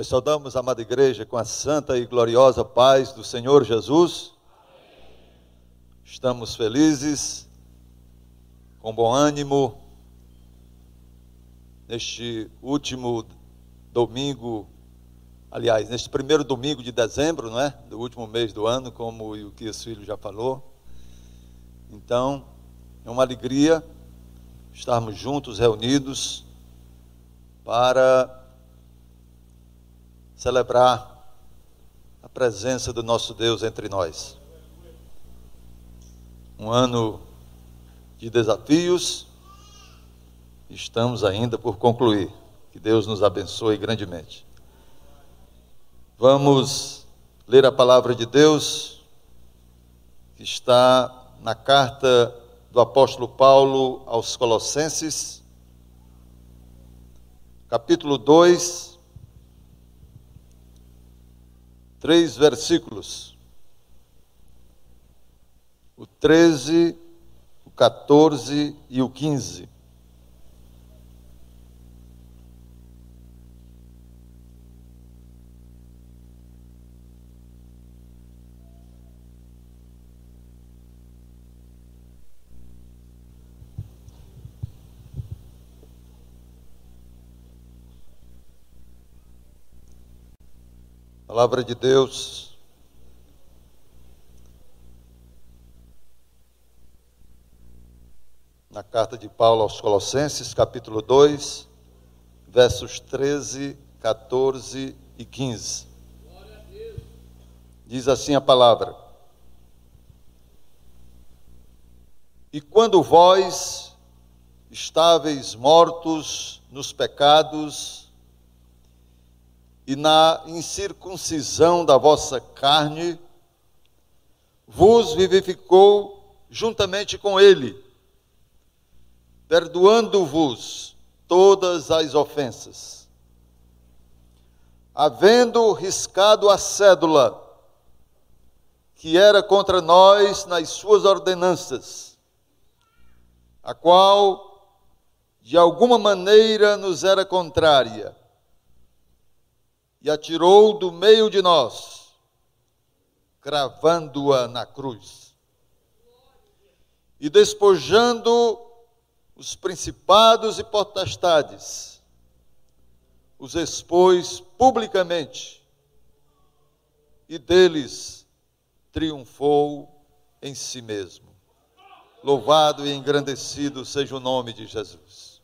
Nós saudamos, amada igreja, com a santa e gloriosa paz do Senhor Jesus. Estamos felizes, com bom ânimo, neste último domingo, aliás, neste primeiro domingo de dezembro, não é? Do último mês do ano, como o que o filho já falou. Então, é uma alegria estarmos juntos, reunidos, para celebrar a presença do nosso Deus entre nós. Um ano de desafios, estamos ainda por concluir. Que Deus nos abençoe grandemente. Vamos ler a palavra de Deus que está na carta do apóstolo Paulo aos Colossenses, capítulo 2, três versículos. O 13, o 14 e o 15. Palavra de Deus. Na carta de Paulo aos Colossenses, capítulo 2, versos 13, 14 e 15. Diz assim a palavra: E quando vós estáveis mortos nos pecados e na incircuncisão da vossa carne, vos vivificou juntamente com ele, perdoando-vos todas as ofensas. Havendo riscado a cédula que era contra nós nas suas ordenanças, a qual de alguma maneira nos era contrária, e atirou do meio de nós, cravando-a na cruz. E despojando os principados e potestades, os expôs publicamente, e deles triunfou em si mesmo. Louvado e engrandecido seja o nome de Jesus.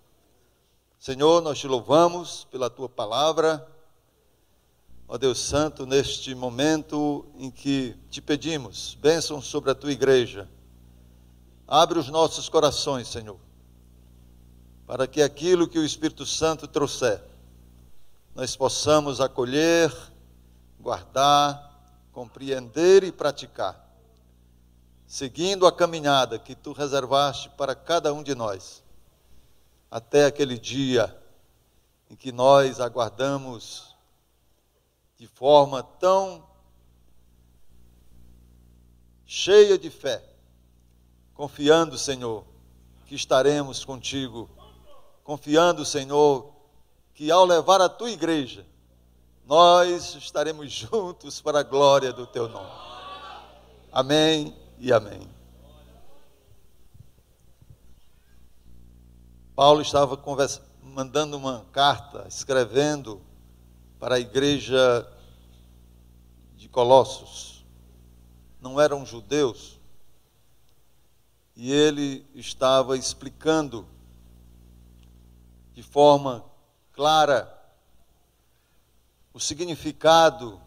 Senhor, nós te louvamos pela tua palavra Ó Deus Santo, neste momento em que te pedimos bênção sobre a tua igreja, abre os nossos corações, Senhor, para que aquilo que o Espírito Santo trouxer, nós possamos acolher, guardar, compreender e praticar, seguindo a caminhada que tu reservaste para cada um de nós, até aquele dia em que nós aguardamos de forma tão cheia de fé, confiando, Senhor, que estaremos contigo, confiando, Senhor, que ao levar a tua igreja, nós estaremos juntos para a glória do teu nome. Amém e amém. Paulo estava mandando uma carta, escrevendo para a igreja Colossos. Não eram judeus. E ele estava explicando de forma clara o significado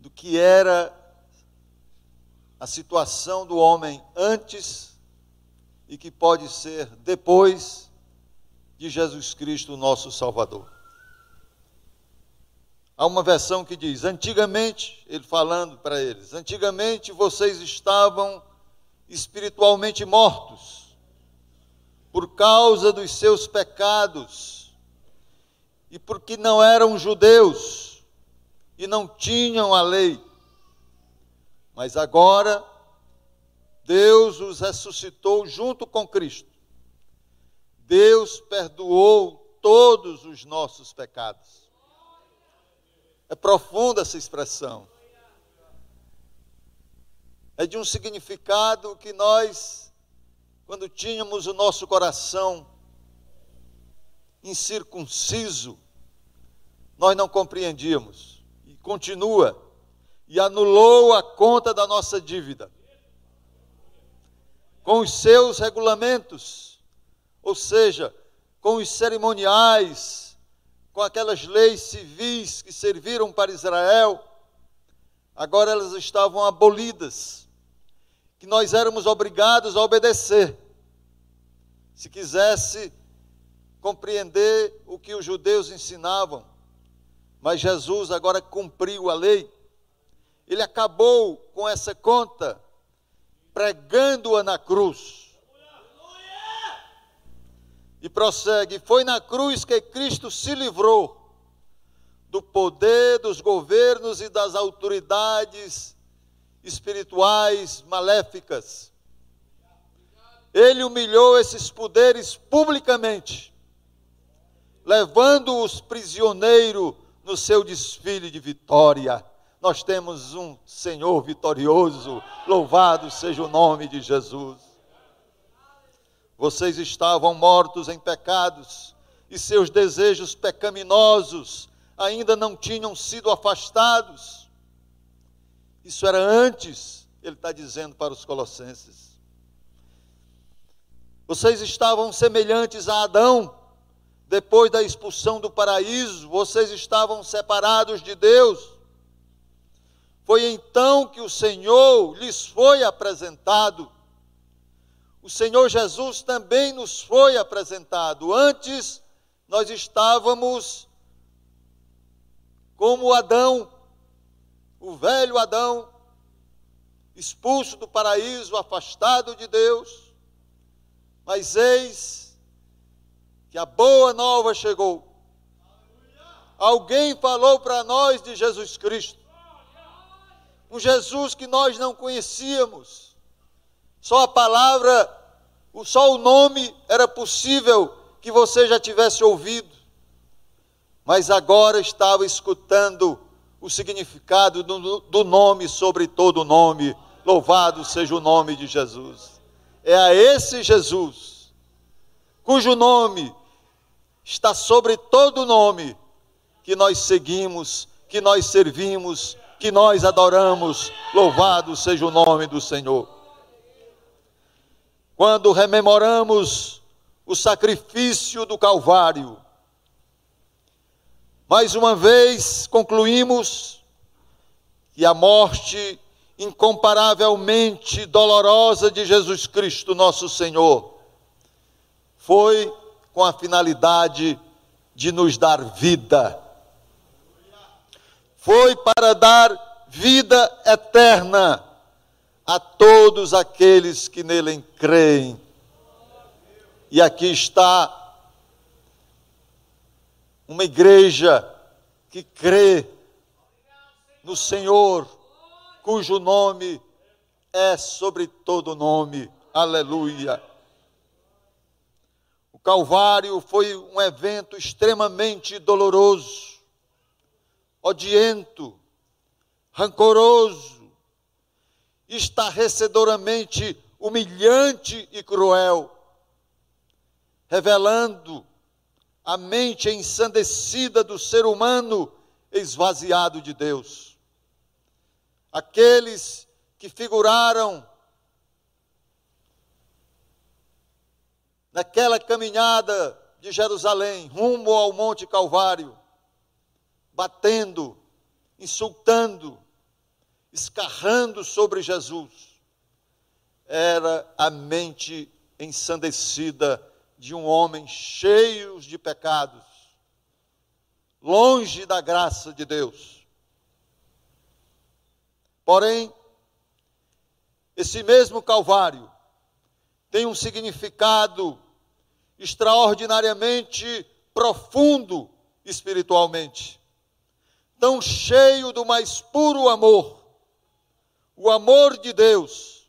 do que era a situação do homem antes e que pode ser depois de Jesus Cristo, nosso Salvador. Há uma versão que diz: antigamente, ele falando para eles, antigamente vocês estavam espiritualmente mortos por causa dos seus pecados e porque não eram judeus e não tinham a lei. Mas agora Deus os ressuscitou junto com Cristo. Deus perdoou todos os nossos pecados É profunda essa expressão. É de um significado que nós, quando tínhamos o nosso coração incircunciso, nós não compreendíamos. E continua. E anulou a conta da nossa dívida. Com os seus regulamentos, ou seja, com os cerimoniais, com aquelas leis civis que serviram para Israel, agora elas estavam abolidas, que nós éramos obrigados a obedecer. Se quisesse compreender o que os judeus ensinavam, mas Jesus agora cumpriu a lei. Ele acabou com essa conta, pregando-a na cruz. E prossegue: Foi na cruz que Cristo se livrou do poder dos governos e das autoridades espirituais maléficas. Ele humilhou esses poderes publicamente, levando-os prisioneiro no seu desfile de vitória. Nós temos um Senhor vitorioso, louvado seja o nome de Jesus. Vocês estavam mortos em pecados e seus desejos pecaminosos ainda não tinham sido afastados. Isso era antes, ele está dizendo para os Colossenses. Vocês estavam semelhantes a Adão, depois da expulsão do paraíso, vocês estavam separados de Deus. Foi então que o Senhor lhes foi apresentado. O Senhor Jesus também nos foi apresentado. Antes, nós estávamos como Adão, o velho Adão, expulso do paraíso, afastado de Deus. Mas eis que a boa nova chegou. Alguém falou para nós de Jesus Cristo. Um Jesus que nós não conhecíamos. Só a palavra, só o nome era possível que você já tivesse ouvido. Mas agora estava escutando o significado do, do nome sobre todo o nome. Louvado seja o nome de Jesus. É a esse Jesus, cujo nome está sobre todo nome que nós seguimos, que nós servimos, que nós adoramos. Louvado seja o nome do Senhor. Quando rememoramos o sacrifício do Calvário, mais uma vez concluímos que a morte incomparavelmente dolorosa de Jesus Cristo, nosso Senhor, foi com a finalidade de nos dar vida. Foi para dar vida eterna a todos aqueles que nele creem. E aqui está uma igreja que crê no Senhor, cujo nome é sobre todo nome. Aleluia. Calvário foi um evento extremamente doloroso, odiento, rancoroso, estarrecedoramente humilhante e cruel, revelando a mente ensandecida do ser humano esvaziado de Deus. Aqueles que figuraram naquela caminhada de Jerusalém rumo ao Monte Calvário, batendo, insultando, escarrando sobre Jesus, era a mente ensandecida de um homem cheio de pecados, longe da graça de Deus. Porém, esse mesmo Calvário tem um significado extraordinariamente profundo espiritualmente, tão cheio do mais puro amor, o amor de Deus,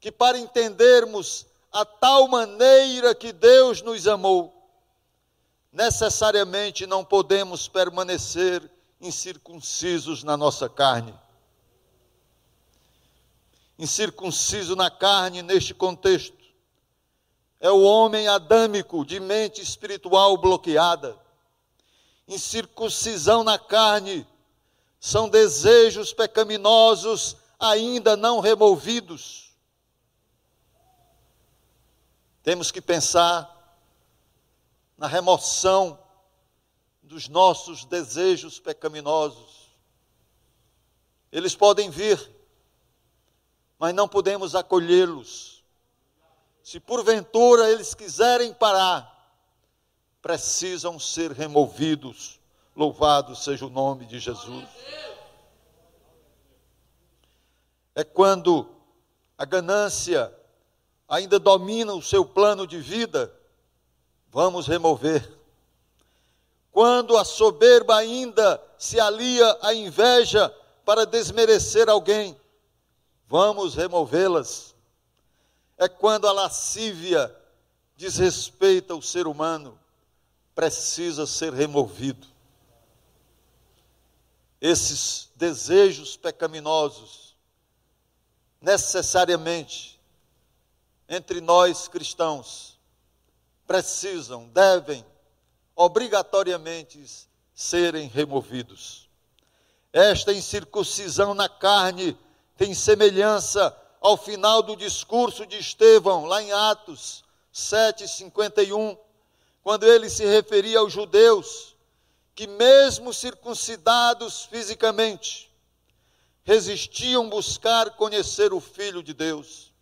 que para entendermos a tal maneira que Deus nos amou, necessariamente não podemos permanecer incircuncisos na nossa carne. Incircunciso na carne, neste contexto, é o homem adâmico de mente espiritual bloqueada. Incircuncisão na carne são desejos pecaminosos ainda não removidos. Temos que pensar na remoção dos nossos desejos pecaminosos. Eles podem vir, mas não podemos acolhê-los. Se porventura eles quiserem parar, precisam ser removidos. Louvado seja o nome de Jesus. É quando a ganância ainda domina o seu plano de vida, vamos remover quando a soberba ainda se alia à inveja para desmerecer alguém, vamos removê-las. É quando a lascívia desrespeita o ser humano, precisa ser removido. Esses desejos pecaminosos, necessariamente, entre nós cristãos, precisam, devem obrigatoriamente serem removidos. Esta incircuncisão na carne tem semelhança ao final do discurso de Estevão, lá em Atos 7,51, quando ele se referia aos judeus que, mesmo circuncidados fisicamente, resistiam buscar conhecer o Filho de Deus.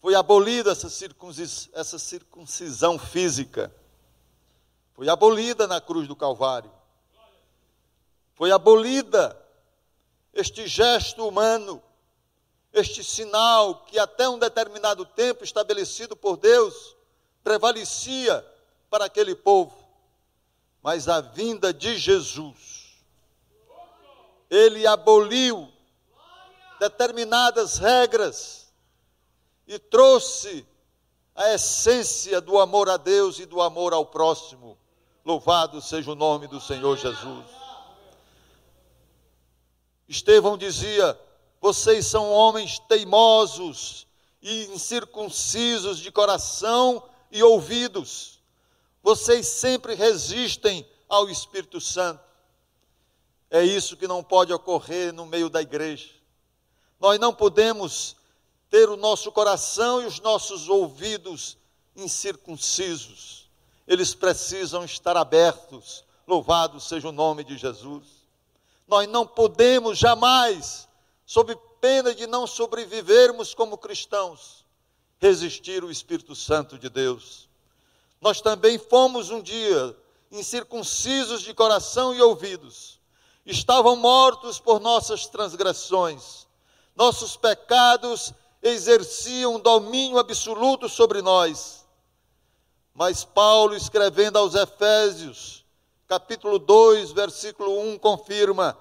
Foi abolida essa, circuncis, essa circuncisão física. Foi abolida na cruz do Calvário. Foi abolida este gesto humano, este sinal que até um determinado tempo estabelecido por Deus prevalecia para aquele povo. Mas a vinda de Jesus, ele aboliu determinadas regras e trouxe a essência do amor a Deus e do amor ao próximo. Louvado seja o nome do Senhor Jesus. Estevão dizia: Vocês são homens teimosos e incircuncisos de coração e ouvidos. Vocês sempre resistem ao Espírito Santo. É isso que não pode ocorrer no meio da igreja. Nós não podemos ter o nosso coração e os nossos ouvidos incircuncisos. Eles precisam estar abertos. Louvado seja o nome de Jesus. Nós não podemos jamais, sob pena de não sobrevivermos como cristãos, resistir o Espírito Santo de Deus. Nós também fomos um dia incircuncisos de coração e ouvidos. Estavam mortos por nossas transgressões. Nossos pecados exerciam domínio absoluto sobre nós. Mas Paulo, escrevendo aos Efésios, capítulo 2, versículo 1, confirma: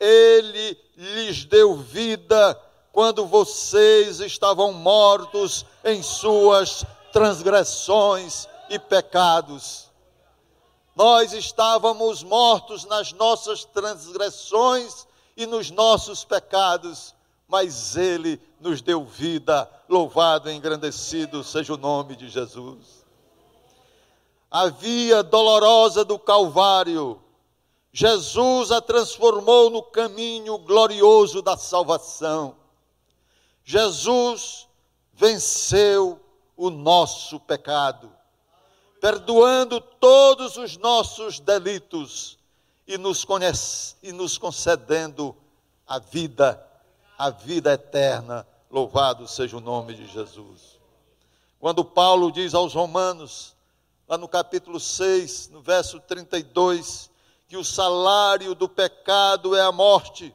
Ele lhes deu vida quando vocês estavam mortos em suas transgressões e pecados. Nós estávamos mortos nas nossas transgressões e nos nossos pecados mas Ele nos deu vida. Louvado e engrandecido seja o nome de Jesus. A via dolorosa do Calvário, Jesus a transformou no caminho glorioso da salvação. Jesus venceu o nosso pecado, perdoando todos os nossos delitos e nos, conhece, e nos concedendo a vida a vida eterna. Louvado seja o nome de Jesus. Quando Paulo diz aos Romanos, lá no capítulo 6, no verso 32, que o salário do pecado é a morte,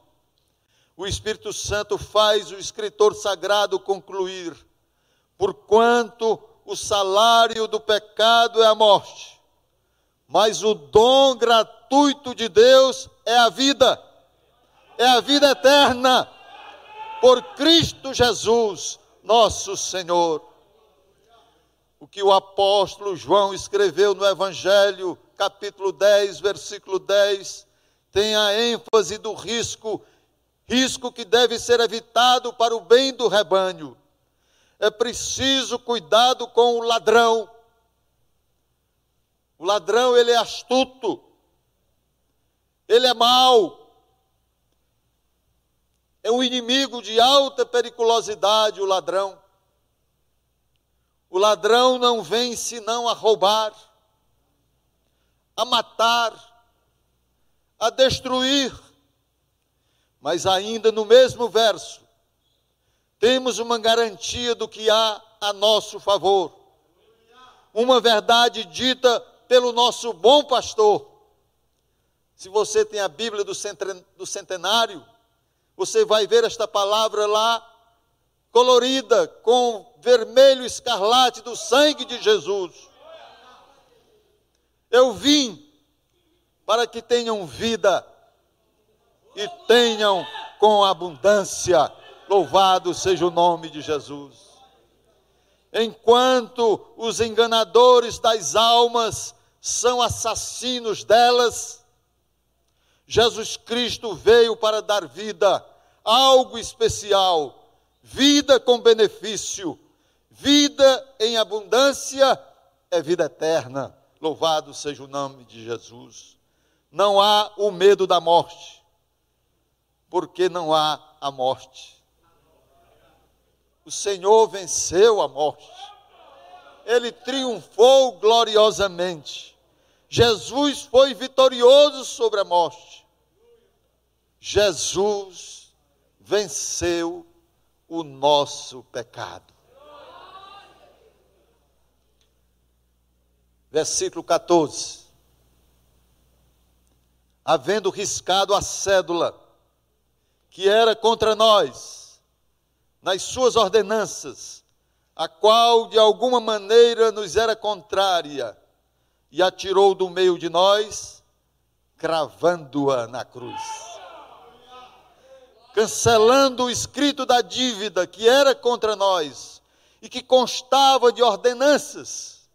o Espírito Santo faz o escritor sagrado concluir: porquanto o salário do pecado é a morte, mas o dom gratuito de Deus é a vida, é a vida eterna por Cristo Jesus, nosso Senhor. O que o apóstolo João escreveu no Evangelho, capítulo 10, versículo 10, tem a ênfase do risco, risco que deve ser evitado para o bem do rebanho. É preciso cuidado com o ladrão. O ladrão, ele é astuto, ele é mau, é um inimigo de alta periculosidade, o ladrão. O ladrão não vem senão a roubar, a matar, a destruir. Mas ainda no mesmo verso, temos uma garantia do que há a nosso favor. Uma verdade dita pelo nosso bom pastor. Se você tem a Bíblia do centenário, você vai ver esta palavra lá, colorida com vermelho escarlate do sangue de Jesus. Eu vim para que tenham vida e tenham com abundância. Louvado seja o nome de Jesus. Enquanto os enganadores das almas são assassinos delas, Jesus Cristo veio para dar vida, algo especial, vida com benefício, vida em abundância é vida eterna. Louvado seja o nome de Jesus. Não há o medo da morte, porque não há a morte. O Senhor venceu a morte, ele triunfou gloriosamente. Jesus foi vitorioso sobre a morte. Jesus venceu o nosso pecado. Versículo 14. Havendo riscado a cédula que era contra nós, nas suas ordenanças, a qual de alguma maneira nos era contrária, e atirou do meio de nós, cravando-a na cruz. Cancelando o escrito da dívida que era contra nós e que constava de ordenanças.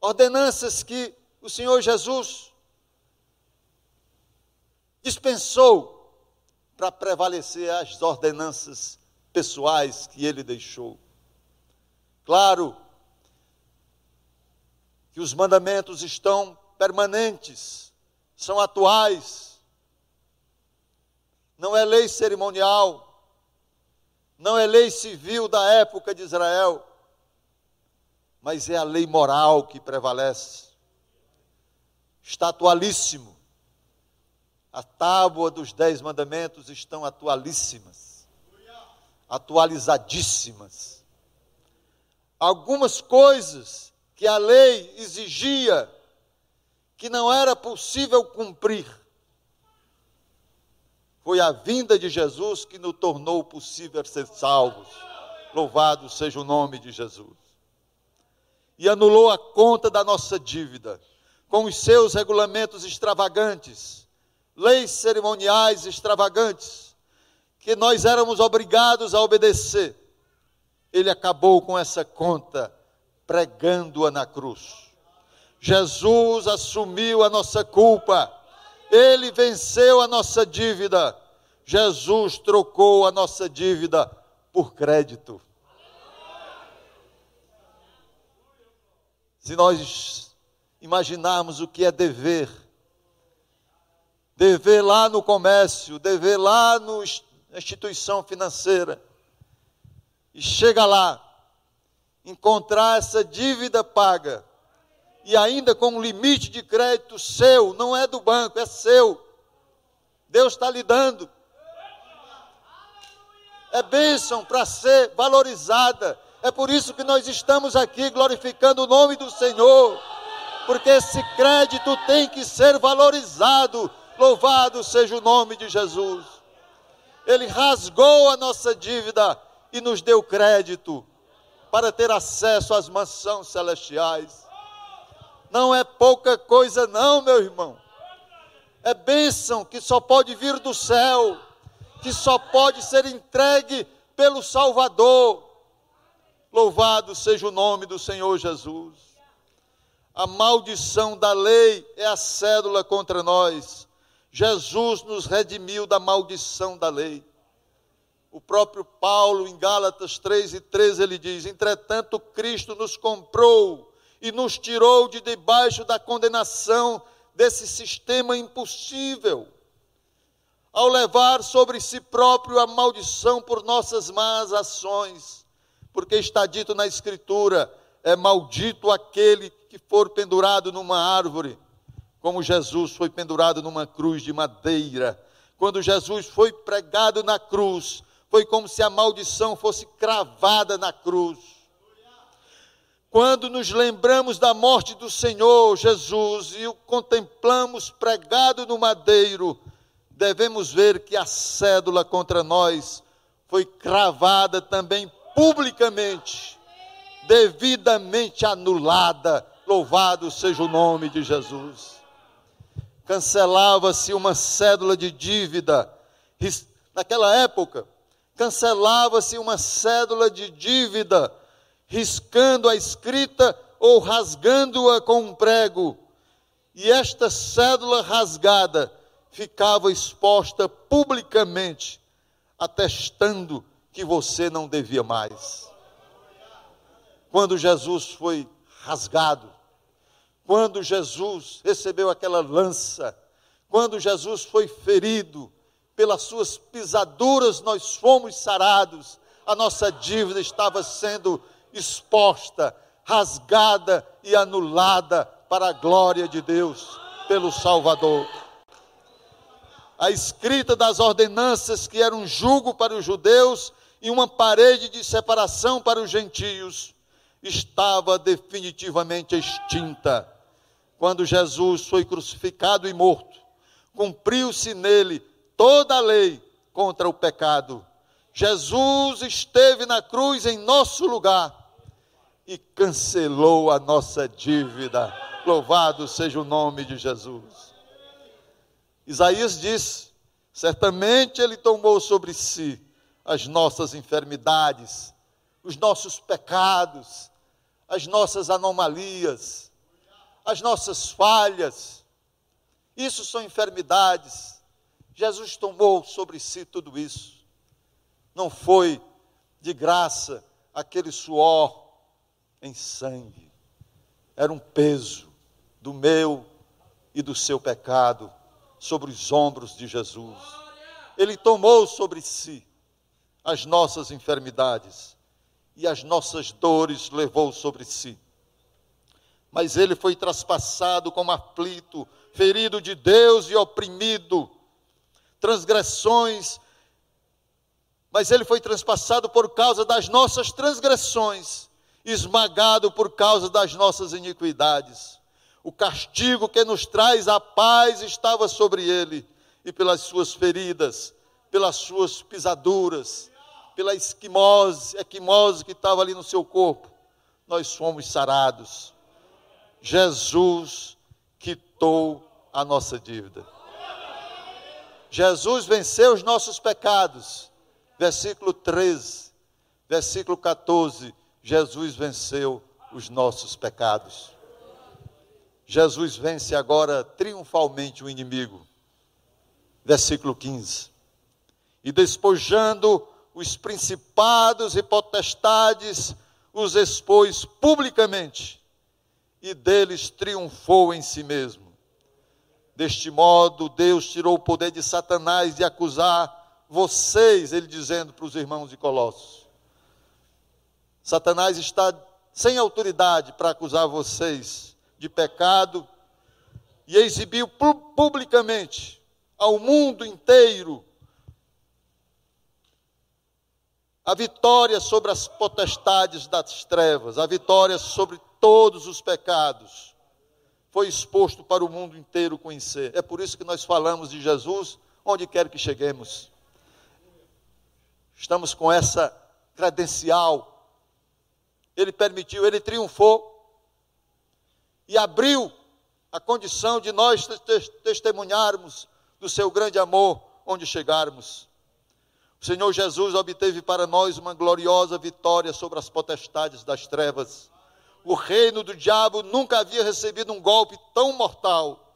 Ordenanças que o Senhor Jesus dispensou para prevalecer as ordenanças pessoais que ele deixou. Claro, que os mandamentos estão permanentes, são atuais. Não é lei cerimonial, não é lei civil da época de Israel, mas é a lei moral que prevalece. Está atualíssimo. A tábua dos dez mandamentos estão atualíssimas, atualizadíssimas. Algumas coisas que a lei exigia que não era possível cumprir. Foi a vinda de Jesus que nos tornou possível ser salvos. Louvado seja o nome de Jesus. E anulou a conta da nossa dívida com os seus regulamentos extravagantes, leis cerimoniais extravagantes, que nós éramos obrigados a obedecer. Ele acabou com essa conta pregando-a na cruz. Jesus assumiu a nossa culpa, ele venceu a nossa dívida. Jesus trocou a nossa dívida por crédito. Se nós imaginarmos o que é dever, dever lá no comércio, dever lá na instituição financeira, e chega lá, encontrar essa dívida paga e ainda com um limite de crédito seu, não é do banco, é seu. Deus está lhe dando. É bênção para ser valorizada. É por isso que nós estamos aqui glorificando o nome do Senhor. Porque esse crédito tem que ser valorizado. Louvado seja o nome de Jesus. Ele rasgou a nossa dívida e nos deu crédito para ter acesso às mansões celestiais. Não é pouca coisa, não, meu irmão. É bênção que só pode vir do céu, que só pode ser entregue pelo Salvador. Louvado seja o nome do Senhor Jesus. A maldição da lei é a cédula contra nós. Jesus nos redimiu da maldição da lei. O próprio Paulo, em Gálatas 3 e 13, ele diz: Entretanto, Cristo nos comprou e nos tirou de debaixo da condenação desse sistema impossível, ao levar sobre si próprio a maldição por nossas más ações, porque está dito na Escritura: é maldito aquele que for pendurado numa árvore, como Jesus foi pendurado numa cruz de madeira. Quando Jesus foi pregado na cruz, foi como se a maldição fosse cravada na cruz. Quando nos lembramos da morte do Senhor Jesus e o contemplamos pregado no madeiro, devemos ver que a cédula contra nós foi cravada também publicamente, devidamente anulada. Louvado seja o nome de Jesus. Cancelava-se uma cédula de dívida. Naquela época, cancelava-se uma cédula de dívida, riscando a escrita ou rasgando-a com um prego. E esta cédula rasgada ficava exposta publicamente, atestando que você não devia mais. Quando Jesus foi rasgado, quando Jesus recebeu aquela lança, quando Jesus foi ferido, pelas suas pisaduras nós fomos sarados, a nossa dívida estava sendo exposta, rasgada e anulada para a glória de Deus, pelo Salvador. A escrita das ordenanças, que era um jugo para os judeus e uma parede de separação para os gentios, estava definitivamente extinta. Quando Jesus foi crucificado e morto, cumpriu-se nele toda a lei contra o pecado. Jesus esteve na cruz em nosso lugar e cancelou a nossa dívida. Louvado seja o nome de Jesus. Isaías disse: certamente ele tomou sobre si as nossas enfermidades, os nossos pecados, as nossas anomalias, as nossas falhas. Isso são enfermidades Jesus tomou sobre si tudo isso. Não foi de graça aquele suor em sangue. Era um peso do meu e do seu pecado sobre os ombros de Jesus. Ele tomou sobre si as nossas enfermidades e as nossas dores levou sobre si. Mas ele foi traspassado como aflito, ferido de Deus e oprimido transgressões, mas ele foi transpassado por causa das nossas transgressões, esmagado por causa das nossas iniquidades. O castigo que nos traz a paz estava sobre ele, e pelas suas feridas, pelas suas pisaduras, pela esquimose, equimose que estava ali no seu corpo, nós fomos sarados. Jesus quitou a nossa dívida. Jesus venceu os nossos pecados. Versículo 13, versículo 14. Jesus venceu os nossos pecados. Jesus vence agora triunfalmente o inimigo. Versículo 15. E despojando os principados e potestades, os expôs publicamente, e deles triunfou em si mesmo Deste modo, Deus tirou o poder de Satanás de acusar vocês, ele dizendo para os irmãos de Colossos. Satanás está sem autoridade para acusar vocês de pecado e exibiu publicamente ao mundo inteiro a vitória sobre as potestades das trevas, a vitória sobre todos os pecados foi exposto para o mundo inteiro conhecer. É por isso que nós falamos de Jesus onde quer que cheguemos. Estamos com essa credencial. Ele permitiu, ele triunfou e abriu a condição de nós testemunharmos do seu grande amor onde chegarmos. O Senhor Jesus obteve para nós uma gloriosa vitória sobre as potestades das trevas o reino do diabo nunca havia recebido um golpe tão mortal.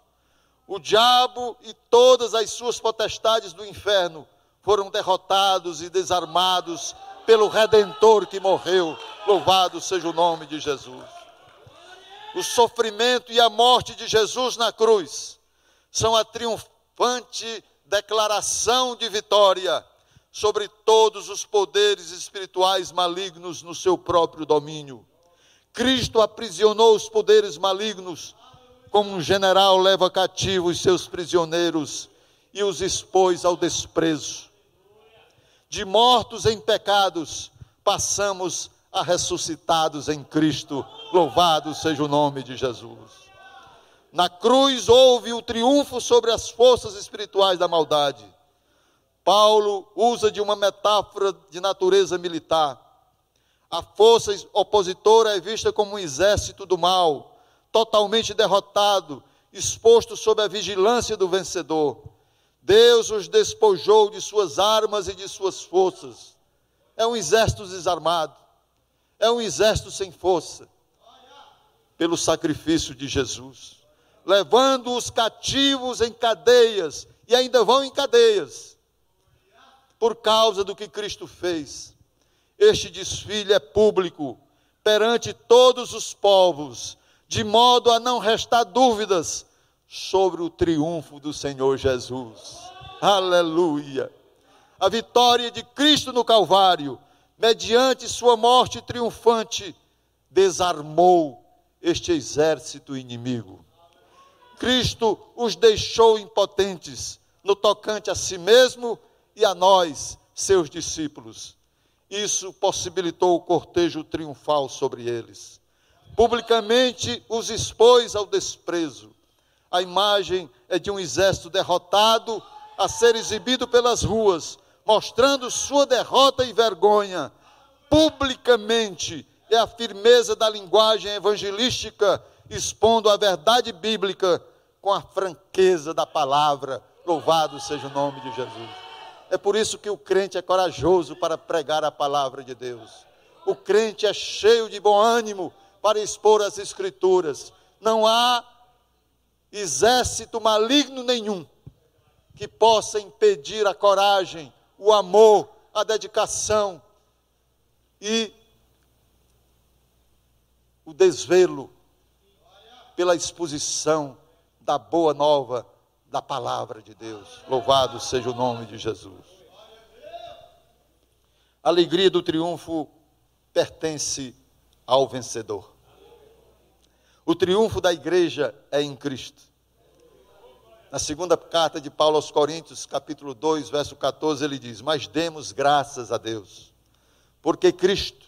O diabo e todas as suas potestades do inferno foram derrotados e desarmados pelo redentor que morreu. Louvado seja o nome de Jesus. O sofrimento e a morte de Jesus na cruz são a triunfante declaração de vitória sobre todos os poderes espirituais malignos no seu próprio domínio. Cristo aprisionou os poderes malignos, como um general leva cativo os seus prisioneiros e os expôs ao desprezo. De mortos em pecados, passamos a ressuscitados em Cristo. Louvado seja o nome de Jesus. Na cruz houve o triunfo sobre as forças espirituais da maldade. Paulo usa de uma metáfora de natureza militar. A força opositora é vista como um exército do mal, totalmente derrotado, exposto sob a vigilância do vencedor. Deus os despojou de suas armas e de suas forças. É um exército desarmado, é um exército sem força, pelo sacrifício de Jesus levando os cativos em cadeias, e ainda vão em cadeias, por causa do que Cristo fez. Este desfile é público perante todos os povos, de modo a não restar dúvidas sobre o triunfo do Senhor Jesus. Aleluia! A vitória de Cristo no Calvário, mediante sua morte triunfante, desarmou este exército inimigo. Cristo os deixou impotentes no tocante a si mesmo e a nós, seus discípulos. Isso possibilitou o cortejo triunfal sobre eles. Publicamente os expôs ao desprezo. A imagem é de um exército derrotado a ser exibido pelas ruas, mostrando sua derrota e vergonha. Publicamente é a firmeza da linguagem evangelística expondo a verdade bíblica com a franqueza da palavra. Louvado seja o nome de Jesus. É por isso que o crente é corajoso para pregar a palavra de Deus. O crente é cheio de bom ânimo para expor as Escrituras. Não há exército maligno nenhum que possa impedir a coragem, o amor, a dedicação e o desvelo pela exposição da boa nova da palavra de Deus. Louvado seja o nome de Jesus. A alegria do triunfo pertence ao vencedor. O triunfo da igreja é em Cristo. Na segunda carta de Paulo aos Coríntios, capítulo 2, verso 14, ele diz: Mas demos graças a Deus, porque Cristo,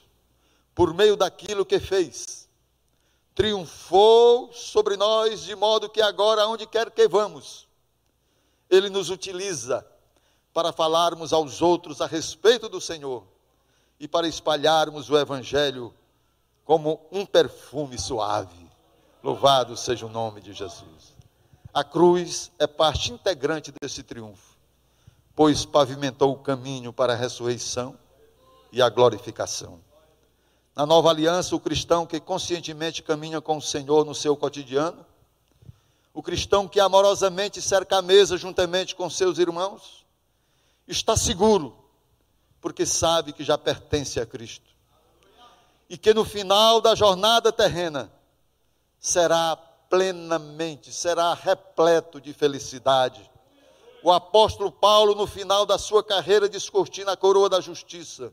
por meio daquilo que fez, triunfou sobre nós, de modo que agora, onde quer que vamos, Ele nos utiliza para falarmos aos outros a respeito do Senhor e para espalharmos o Evangelho como um perfume suave. Louvado seja o nome de Jesus. A cruz é parte integrante desse triunfo, pois pavimentou o caminho para a ressurreição e a glorificação. Na nova aliança, o cristão que conscientemente caminha com o Senhor no seu cotidiano, o cristão que amorosamente cerca a mesa juntamente com seus irmãos, está seguro, porque sabe que já pertence a Cristo. E que no final da jornada terrena será plenamente, será repleto de felicidade. O apóstolo Paulo, no final da sua carreira, descortina a coroa da justiça,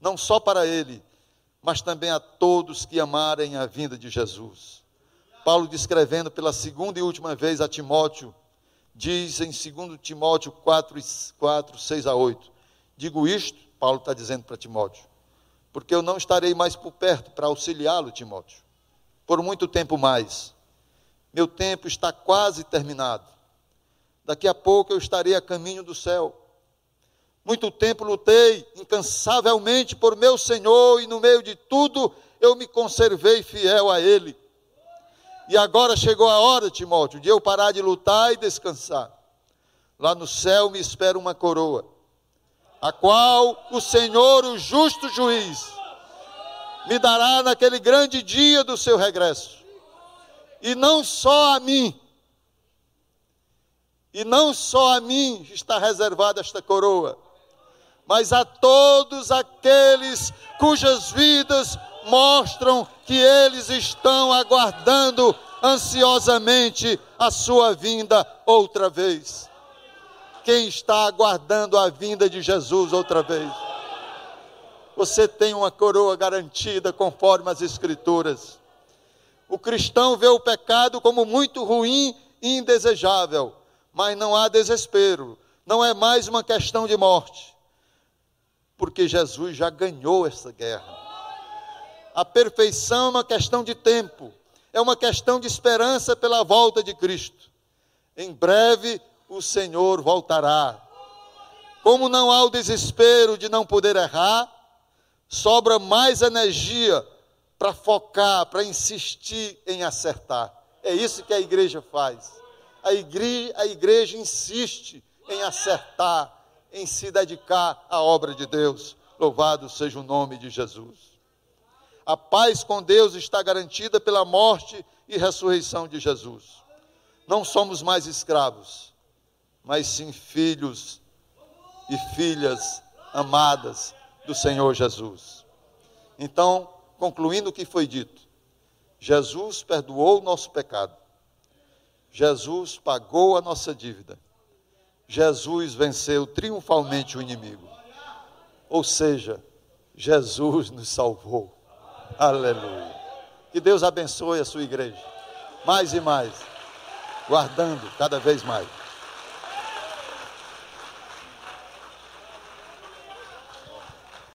não só para ele, mas também a todos que amarem a vinda de Jesus. Paulo, descrevendo pela segunda e última vez a Timóteo, diz em 2 Timóteo 4, 4 6 a 8: Digo isto, Paulo está dizendo para Timóteo, porque eu não estarei mais por perto para auxiliá-lo, Timóteo, por muito tempo mais. Meu tempo está quase terminado. Daqui a pouco eu estarei a caminho do céu. Muito tempo lutei incansavelmente por meu Senhor e no meio de tudo eu me conservei fiel a Ele. E agora chegou a hora, Timóteo, de eu parar de lutar e descansar. Lá no céu me espera uma coroa, a qual o Senhor, o justo juiz, me dará naquele grande dia do seu regresso. E não só a mim, e não só a mim está reservada esta coroa, mas a todos aqueles cujas vidas mostram que eles estão aguardando ansiosamente a sua vinda outra vez. Quem está aguardando a vinda de Jesus outra vez? Você tem uma coroa garantida conforme as Escrituras. O cristão vê o pecado como muito ruim e indesejável, mas não há desespero, não é mais uma questão de morte, porque Jesus já ganhou essa guerra. A perfeição é uma questão de tempo, é uma questão de esperança pela volta de Cristo. Em breve o Senhor voltará. Como não há o desespero de não poder errar, sobra mais energia para focar, para insistir em acertar. É isso que a igreja faz. A igreja, a igreja insiste em acertar, em se dedicar à obra de Deus. Louvado seja o nome de Jesus. A paz com Deus está garantida pela morte e ressurreição de Jesus. Não somos mais escravos, mas sim filhos e filhas amadas do Senhor Jesus. Então, concluindo o que foi dito, Jesus perdoou o nosso pecado. Jesus pagou a nossa dívida. Jesus venceu triunfalmente o inimigo. Ou seja, Jesus nos salvou. Aleluia. Que Deus abençoe a sua igreja. Mais e mais. Guardando cada vez mais.